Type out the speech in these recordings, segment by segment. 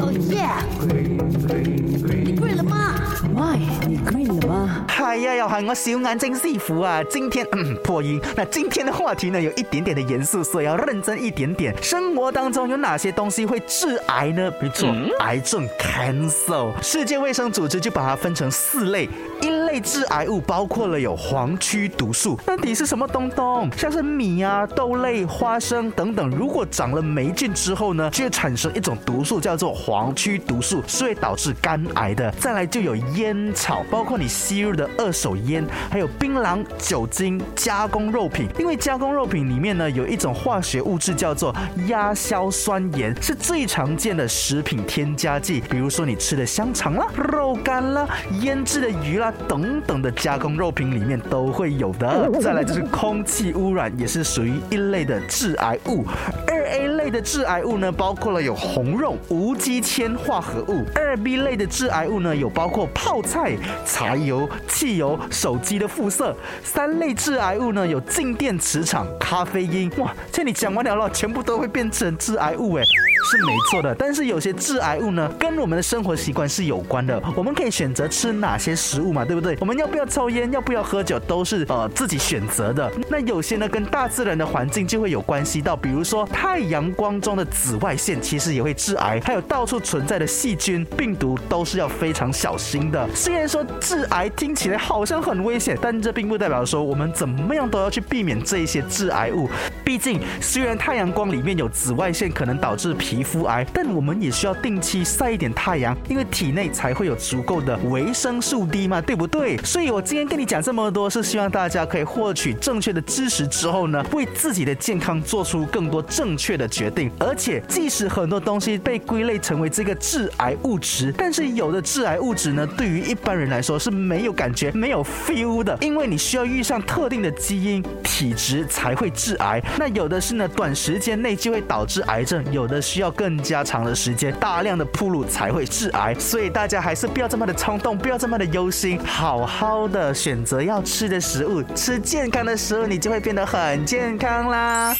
Oh yeah！你 green 了吗？My，你 green 了吗？哎呀，要喊我小眼睛师傅啊！今天嗯破音。那今天的话题呢，有一点点的严肃，所以要认真一点点。生活当中有哪些东西会致癌呢？没错，癌症 cancer。世界卫生组织就把它分成四类。一类致癌物包括了有黄曲毒素，到底是什么东东？像是米啊、豆类、花生等等，如果长了霉菌之后呢，就会产生一种毒素，叫做黄曲毒素，是会导致肝癌的。再来就有烟草，包括你吸入的二手烟，还有槟榔、酒精、加工肉品。因为加工肉品里面呢，有一种化学物质叫做亚硝酸盐，是最常见的食品添加剂。比如说你吃的香肠啦、肉干啦、腌制的鱼啦。等等等的加工肉品里面都会有的。再来就是空气污染，也是属于一类的致癌物。二 A 类的致癌物呢，包括了有红肉、无机铅化合物。二 B 类的致癌物呢，有包括泡菜、柴油、汽油、手机的辐射。三类致癌物呢，有静电磁场、咖啡因。哇，这你讲完了了，全部都会变成致癌物哎。是没错的，但是有些致癌物呢，跟我们的生活习惯是有关的。我们可以选择吃哪些食物嘛，对不对？我们要不要抽烟，要不要喝酒，都是呃自己选择的。那有些呢，跟大自然的环境就会有关系到，比如说太阳光中的紫外线，其实也会致癌。还有到处存在的细菌、病毒，都是要非常小心的。虽然说致癌听起来好像很危险，但这并不代表说我们怎么样都要去避免这一些致癌物。毕竟，虽然太阳光里面有紫外线，可能导致皮肤癌，但我们也需要定期晒一点太阳，因为体内才会有足够的维生素 D 嘛，对不对？所以我今天跟你讲这么多，是希望大家可以获取正确的知识之后呢，为自己的健康做出更多正确的决定。而且，即使很多东西被归类成为这个致癌物质，但是有的致癌物质呢，对于一般人来说是没有感觉、没有 feel 的，因为你需要遇上特定的基因体质才会致癌。那有的是呢，短时间内就会导致癌症，有的需要。更加长的时间，大量的铺路才会致癌，所以大家还是不要这么的冲动，不要这么的忧心，好好的选择要吃的食物，吃健康的食物，你就会变得很健康啦。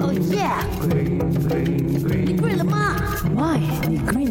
哦耶！你 green 了吗？喂，你 green。